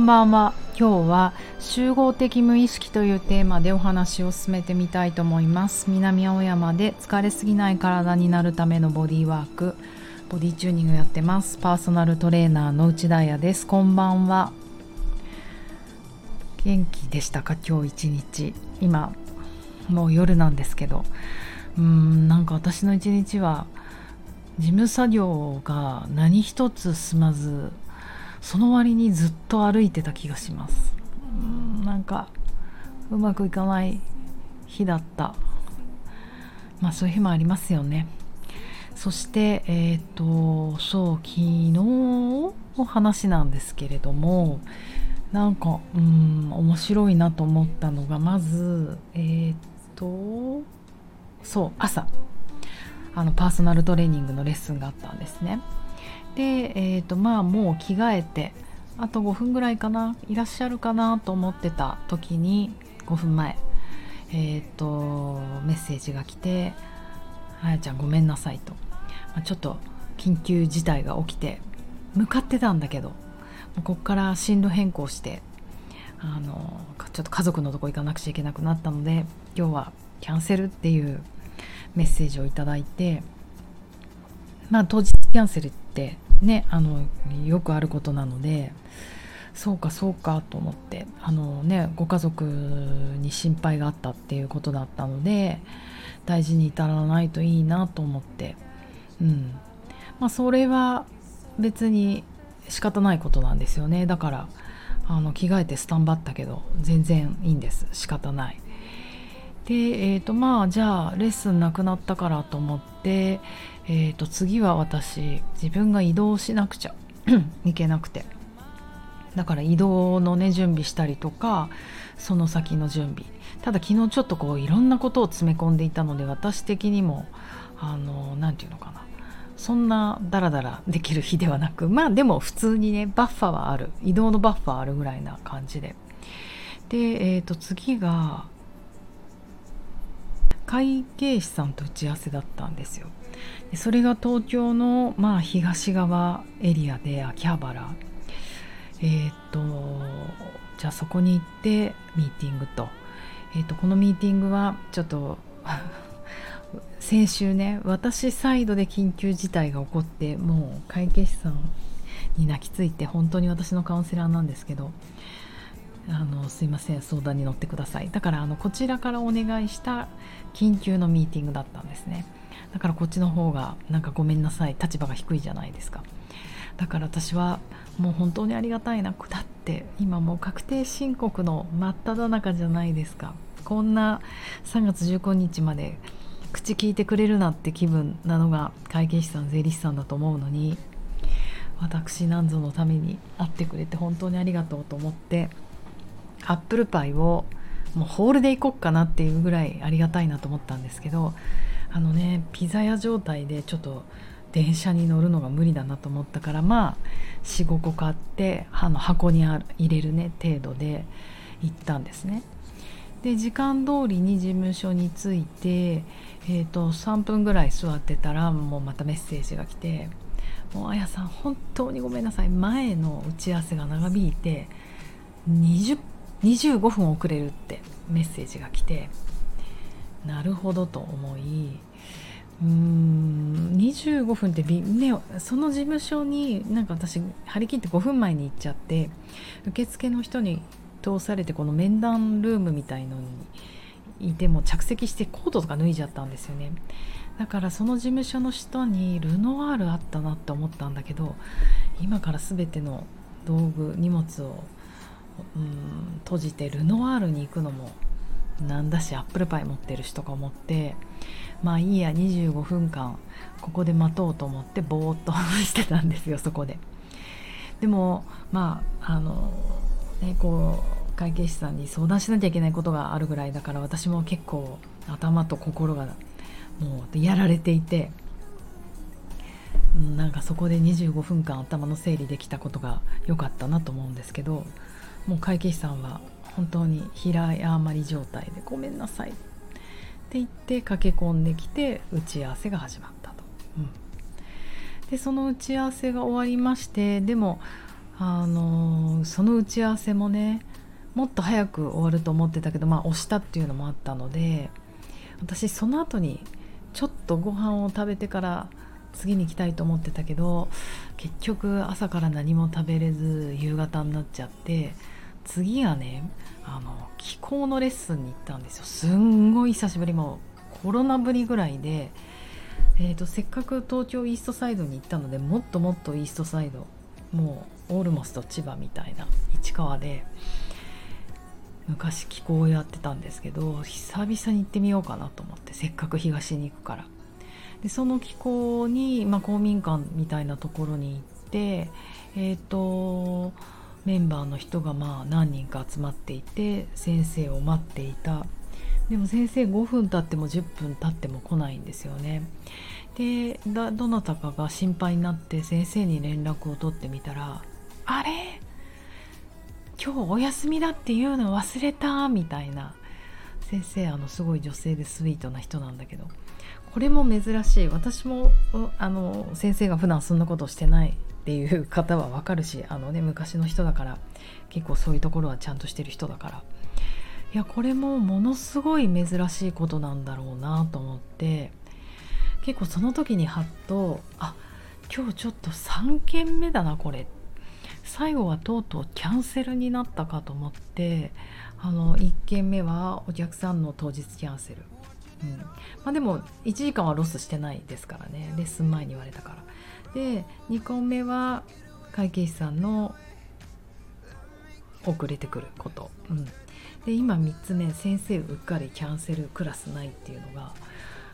んばんは。今日は集合的無意識というテーマでお話を進めてみたいと思います。南青山で疲れすぎない体になるためのボディワーク。ボディチューニングやってます。パーソナルトレーナーの内田彩です。こんばんは。元気でしたか？今日一日。今もう夜なんですけど。うーんなんか私の一日は事務作業が何一つ進まずその割にずっと歩いてた気がします。なんかうまくいかない日だった。まあそういう日もありますよね。そしてえっ、ー、とそう昨日の話なんですけれどもなんかうん面白いなと思ったのがまずえっ、ー、とそう朝。あのパーソナルトレーニングのレッスンがあったんですね。でえーとまあもう着替えてあと5分ぐらいかないらっしゃるかなと思ってた時に5分前え、ー、とメッセージが来て「あやちゃんごめんなさい」と、まあ、ちょっと緊急事態が起きて向かってたんだけどこっから進路変更してあのちょっと家族のとこ行かなくちゃいけなくなったので今日はキャンセルっていうメッセージをいただいてまあ当日キャンセルってねあのよくあることなのでそうかそうかと思ってあのねご家族に心配があったっていうことだったので大事に至らないといいなと思ってうん。まあそれは別に仕方ないことなんですよね。だからあの着替えてスタンバったけど全然いいんです。仕方ない。でえーとまあじゃあレッスンなくなったからと思って、でえー、と次は私自分が移動しなくちゃ いけなくて。だから移動のね準備したりとかその先の準備。ただ昨日ちょっとこういろんなことを詰め込んでいたので私的にもあの何て言うのかな。そんなダラダラできる日ではなくまあでも普通にねバッファはある。移動のバッファあるぐらいな感じで。で、えー、と次が会計士さんと打ち合わせだったんですよ。でそれが東京の、まあ、東側エリアで秋葉原。えー、っとじゃあそこに行ってミーティングと,、えー、っとこのミーティングはちょっと 先週ね私サイドで緊急事態が起こってもう会計士さんに泣きついて本当に私のカウンセラーなんですけどあのすいません相談に乗ってください。だからあのこちらからお願いした緊急のミーティングだったんですね。だからこっちの方がなんかごめんなさい立場が低いじゃないですか。だから私はもう本当にありがたいなだって今もう確定申告の真っ只中じゃないですか。こんな3月15日まで口聞いてくれるなって気分なのが会計士さん税理士さんだと思うのに私なんぞのために会ってくれて本当にありがとうと思ってアップルパイをもうホールで行こっかなっていうぐらいありがたいなと思ったんですけどあのねピザ屋状態でちょっと電車に乗るのが無理だなと思ったからまあ45個買ってあの箱に入れるね程度で行ったんですね。で時間通りに事務所に着いて、えーと、3分ぐらい座ってたらもうまたメッセージが来て「もうあやさん本当にごめんなさい前の打ち合わせが長引いて20 25分遅れるってメッセージが来てなるほどと思いうーん25分ってねその事務所になんか私張り切って5分前に行っちゃって受付の人に通されてこの面談ルームみたいのにいても着席してコートとか脱いじゃったんですよね。だからその事務所の下にルノワールあったなって思ったんだけど今から全ての道具荷物をうん閉じてルノワールに行くのもなんだしアップルパイ持ってるしとか思ってまあいいや25分間ここで待とうと思ってぼーっとしてたんですよ そこで。でもまああのねこう会計士さんに相談しなきゃいけないことがあるぐらいだから私も結構頭と心がもうやられていてなんかそこで25分間頭の整理できたことが良かったなと思うんですけどもう会計士さんは本当に平謝り状態で「ごめんなさい」って言って駆け込んできて打ち合わせが始まったと。うん、でその打ち合わせが終わりましてでもあのその打ち合わせもねもっと早く終わると思ってたけどまあ押したっていうのもあったので私その後にちょっとご飯を食べてから次に行きたいと思ってたけど結局朝から何も食べれず夕方になっちゃって次はねあの気候のレッスンに行ったんですよ。すんごい久しぶりもコロナぶりぐらいで、えーと、せっかく東京イーストサイドに行ったのでもっともっとイーストサイドもうオールモスト千葉みたいな市川で昔気候をやってたんですけど久々に行ってみようかなと思ってせっかく東に行くから。でその気候に、まあ、公民館みたいなところに行ってえっ、ー、とメンバーの人がまあ何人か集まっていて先生を待っていた。でも先生5分経っても10分経っても来ないんですよね。でどなたかが心配になって先生に連絡を取ってみたら「あれ？今日お休みだっていうの忘れた」みたいな。先生あのすごい女性でスイートな人なんだけど。これも珍しい。私もあの先生が普段そんなことしてないっていう方はわかるしあのね昔の人だから結構そういうところはちゃんとしてる人だから。いやこれもものすごい珍しいことなんだろうなと思って結構その時にハッとあ今日ちょっと3件目だなこれ。最後はとうとうキャンセルになったかと思ってあの1件目はお客さんの当日キャンセル、うん。まあ、でも1時間はロスしてないですからね。レッスン前に言われたから。で2個目は会計士さんの遅れてくること、うん、で今3つ目先生うっかりキャンセルクラスないっていうのが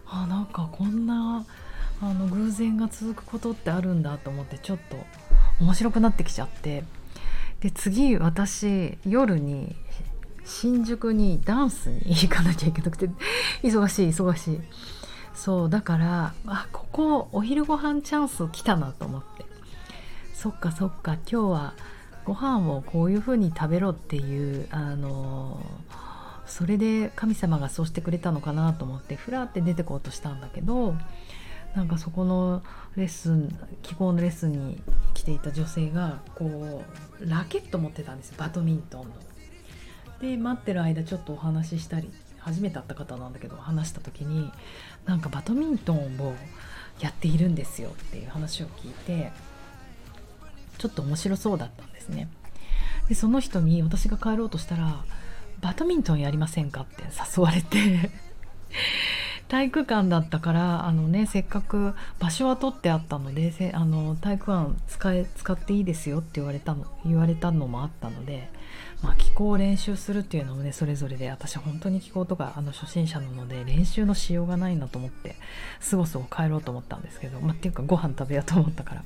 あなんかこんなあの偶然が続くことってあるんだと思ってちょっと面白くなってきちゃって。で次私夜に新宿にダンスに行かなきゃいけなくて忙しい忙しいそうだからあここお昼ご飯チャンス来たなと思ってそっかそっか今日はご飯をこういう風に食べろっていうあのそれで神様がそうしてくれたのかなと思ってふらって出てこうとしたんだけどなんかそこのレッスン希望のレッスンに来ていた女性がこうラケット持ってたんですバドミントンの。で待ってる間ちょっとお話ししたり初めて会った方なんだけど話した時になんかバドミントンをやっているんですよっていう話を聞いてちょっと面白そうだったんですねでその人に私が帰ろうとしたら「バドミントンやりませんか?」って誘われて 体育館だったからあの、ね、せっかく場所は取ってあったのであの体育館使え使っていいですよって言われたの言われたのもあったのでまあ、気候を練習するっていうのもねそれぞれで私本当に気候とかあの初心者なので練習のしようがないなと思ってすごすご帰ろうと思ったんですけど、まあ、っていうかご飯食べようと思ったから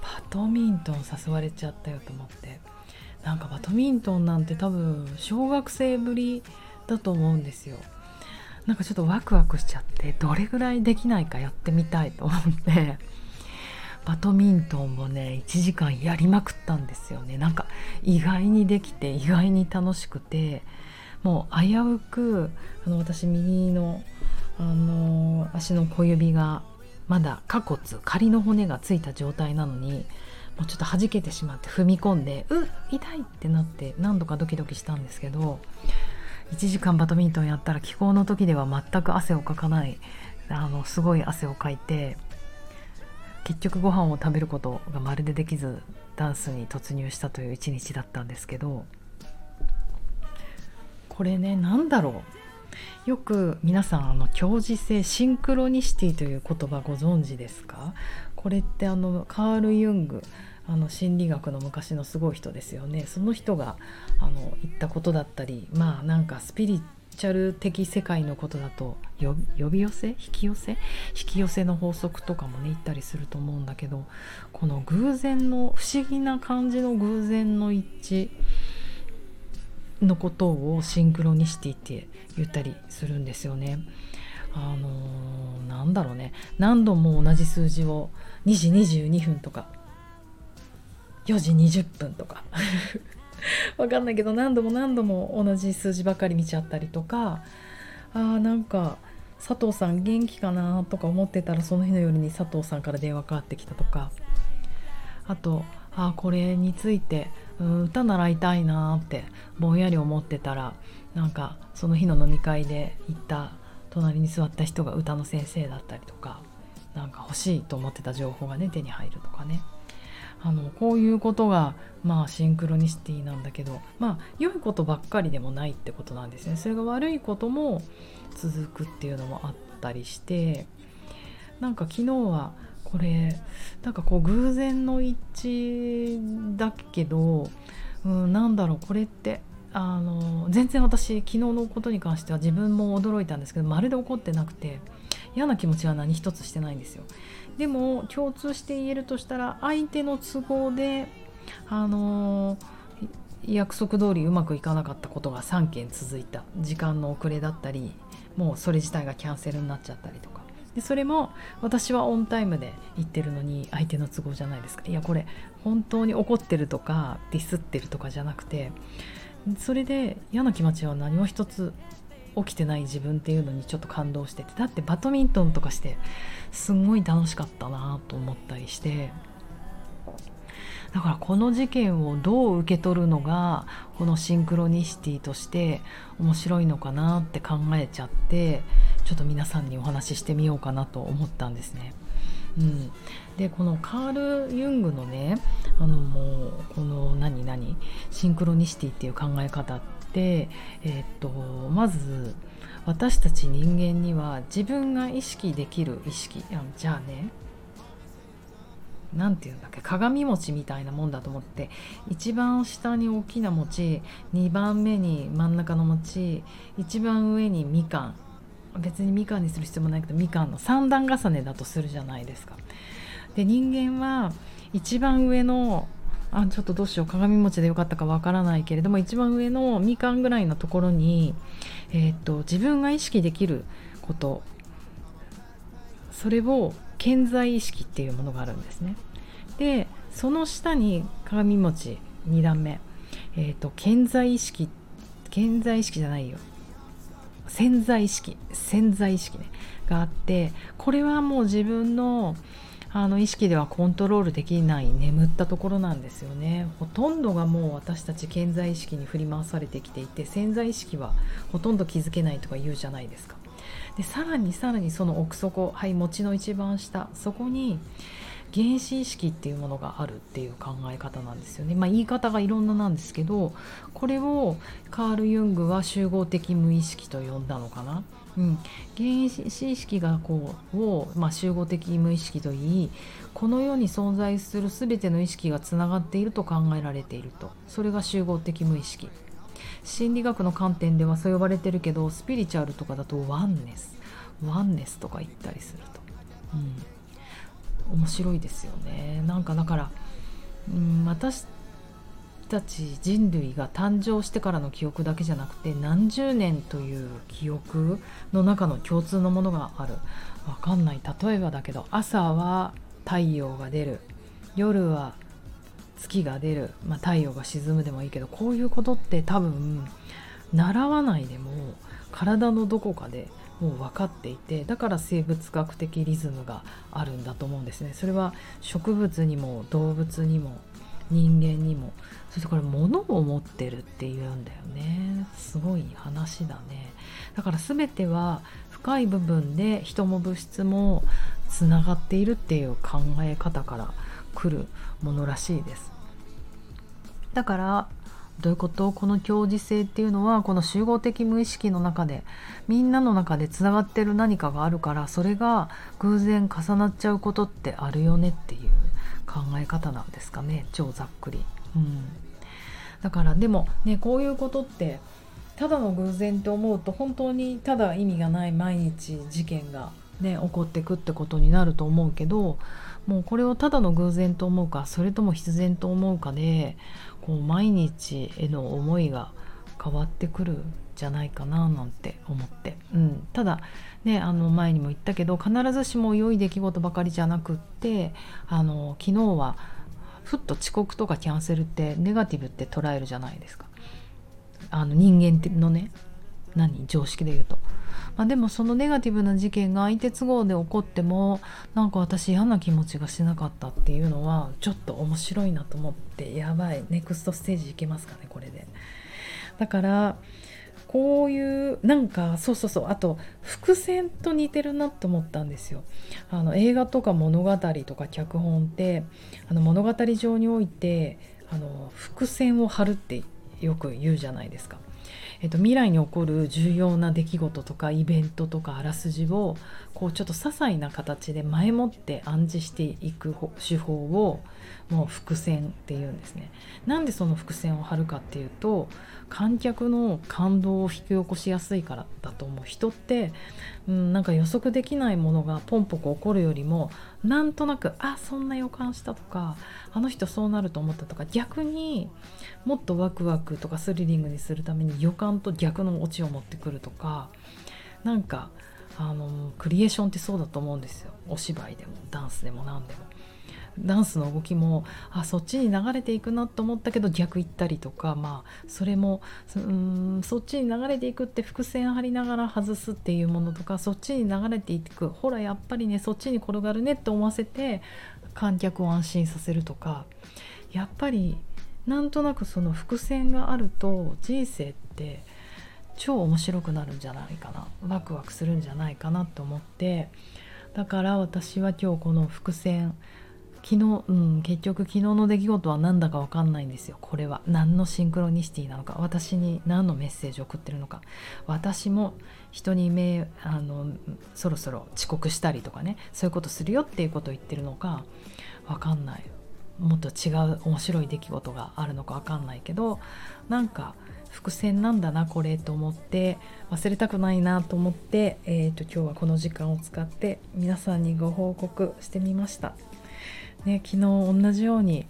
バドミントン誘われちゃったよと思ってなんかバドミントンなんて多分小学生ぶりだと思うんですよ。なんかちょっとワクワクしちゃってどれぐらいできないかやってみたいと思って。バドミントンをね1時間やりまくったんですよね。なんか意外にできて意外に楽しくてもう危うくあの私右のあの足の小指がまだ下骨仮の骨がついた状態なのにもうちょっと弾けてしまって踏み込んでうっ痛いってなって何度かドキドキしたんですけど1時間バドミントンやったら気候の時では全く汗をかかないあのすごい汗をかいて結局ご飯を食べることがまるでできずダンスに突入したという一日だったんですけどこれね何だろう。よく皆さんあの共時性シンクロニシティという言葉ご存知ですか？これってあのカール・ユングあの心理学の昔のすごい人ですよね。その人があの言ったことだったりまあなんかスピリチャル的世界のことだと呼び寄せ引き寄せ引き寄せの法則とかもね言ったりすると思うんだけどこの偶然の不思議な感じの偶然の一致のことをシンクロニシティって言ったりするんですよね。あのー、なんだろうね何度も同じ数字を2時22分とか4時20分とか わかんないけど何度も何度も同じ数字ばかり見ちゃったりとかあーなんか佐藤さん元気かなとか思ってたらその日の夜に佐藤さんから電話かかってきたとか。あとあこれについて歌習いたいなってぼんやり思ってたらなんかその日の飲み会で行った隣に座った人が歌の先生だったりとかなんか欲しいと思ってた情報がね手に入るとかね。あのこういうことがまあシンクロニシティなんだけどまあ良いことばっかりでもないってことなんですね。それが悪いことも続くっていうのもあったりしてなんか昨日はこれなんかこう偶然の一致だけど、うん、なんだろうこれってあの全然私昨日のことに関しては自分も驚いたんですけどまるで怒ってなくて嫌な気持ちは何一つしてないんですよ。でも共通して言えるとしたら相手の都合であの約束通りうまくいかなかったことが3件続いた時間の遅れだったりもうそれ自体がキャンセルになっちゃったりとか。でそれも私はオンタイムで言ってるのに相手の都合じゃないですか。いやこれ本当に怒ってるとかディスってるとかじゃなくてそれで嫌な気持ちは何も一つ起きてない自分っていうのにちょっと感動しててだってバドミントンとかしてすんごい楽しかったなと思ったりしてだからこの事件をどう受け取るのがこのシンクロニシティとして面白いのかなって考えちゃってちょっと皆さんにお話ししてみようかなと思ったんですね。うん、でこのカール・ユングのねあのもうこの何何？シンクロニシティっていう考え方って、えー、っとまず私たち人間には自分が意識できる意識じゃあね何て言うんだっけ鏡餅みたいなもんだと思って一番下に大きな餅2番目に真ん中の餅一番上にみかん別にみかんにする必要もないけどみかんの3段重ねだとするじゃないですか。で人間は一番上のあちょっとどうしよう。鏡餅でよかったかわからないけれども一番上のみかんぐらいのところに、えー、っと自分が意識できることそれを健在意識っていうものがあるんですね。でその下に鏡餅2段目、えーと、健在意識健在意識じゃないよ。潜在意識潜在意識ね。があってこれはもう自分のあの意識ではコントロールできない眠ったところなんですよねほとんどがもう私たち健在意識に振り回されてきていて潜在意識はほとんど気づけないとか言うじゃないですかでさらにさらにその奥底はい餅の一番下そこに原子意識っていうものがあるっていう考え方なんですよね。まあ、言い方がいろんななんですけどこれをカール・ユングは集合的無意識と呼んだのかな。うん、原子意識がこうを、まあ、集合的無意識といいこの世に存在する全ての意識がつながっていると考えられていると。それが集合的無意識。心理学の観点ではそう呼ばれてるけどスピリチュアルとかだとワンネス。ワンネスとか言ったりすると、うん、面白いですよね。なんかだから、うん、私たち人類が誕生してからの記憶だけじゃなくて何十年という記憶の中の共通のものがある。わかんない。例えばだけど朝は太陽が出る。夜は月が出る、まあ、太陽が沈むでもいいけどこういうことって多分習わないでも体のどこかでもう分かっていてだから生物学的リズムがあるんだと思うんですね。それは植物にも動物にも人間にも。そしてこれ物を持ってるっていうんだよね。すごい話だね。だから全ては深い部分で人も物質もつながっているっていう考え方から来るものらしいです。だからどういうこと？この共時性っていうのはこの集合的無意識の中でみんなの中でつながってる何かがあるからそれが偶然重なっちゃうことってあるよねっていう。考え方なんですかね超ざっくり。うん、だからでもねこういうことってただの偶然と思うと本当にただ意味がない毎日事件がね起こってくってことになると思うけどもうこれをただの偶然と思うかそれとも必然と思うかでこう毎日への思いが変わってくるんじゃないかななんて思って、うん、ただねあの前にも言ったけど必ずしも良い出来事ばかりじゃなくってあの昨日はふっと遅刻とかキャンセルってネガティブって捉えるじゃないですか。あの人間のね何？常識で言うと。まあ、でもそのネガティブな事件が相手都合で起こってもなんか私嫌な気持ちがしなかったっていうのはちょっと面白いなと思ってやばい。ネクストステージいけますかねこれで。だからこういうなんかそうそうそうあと伏線と似てるなと思ったんですよあの映画とか物語とか脚本ってあの物語上においてあの伏線を張るってよく言うじゃないですか。えっと、未来に起こる重要な出来事とかイベントとかあらすじをこうちょっと些細な形で前もって暗示していく手法をもう伏線っていうんですね。なんでその伏線を張るかっていうと観客の感動を引き起こしやすいからだと思う人って、うん、なんか予測できないものがポンポコ起こるよりもなんとなくあそんな予感したとかあの人そうなると思ったとか逆にもっとワクワクとかスリリングにするために予感んと逆のオチを持ってくるとかなんかあのクリエーションってそうだと思うんですよお芝居でもダンスでも何でも。ダンスの動きもあそっちに流れていくなと思ったけど逆行ったりとかまあそれもうんそっちに流れていくって伏線張りながら外すっていうものとかそっちに流れていくほらやっぱりねそっちに転がるねって思わせて観客を安心させるとかやっぱりなんとなくその伏線があると人生って超面白くなるんじゃないかな。ワクワクするんじゃないかなと思って。だから私は今日この伏線昨日、うん、結局昨日の出来事は何だか分かんないんですよ。これは。何のシンクロニシティなのか。私に何のメッセージを送ってるのか。私も人に目あのそろそろ遅刻したりとかね。そういうことするよっていうことを言ってるのか。分かんない。もっと違う面白い出来事があるのか分かんないけどなんか伏線なんだなこれと思って忘れたくないなと思って、えーと今日はこの時間を使って皆さんにご報告してみました。ね、昨日同じように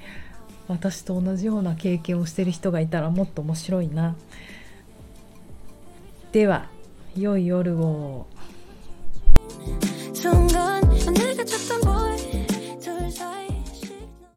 私と同じような経験をしてる人がいたらもっと面白いな。では良い夜を。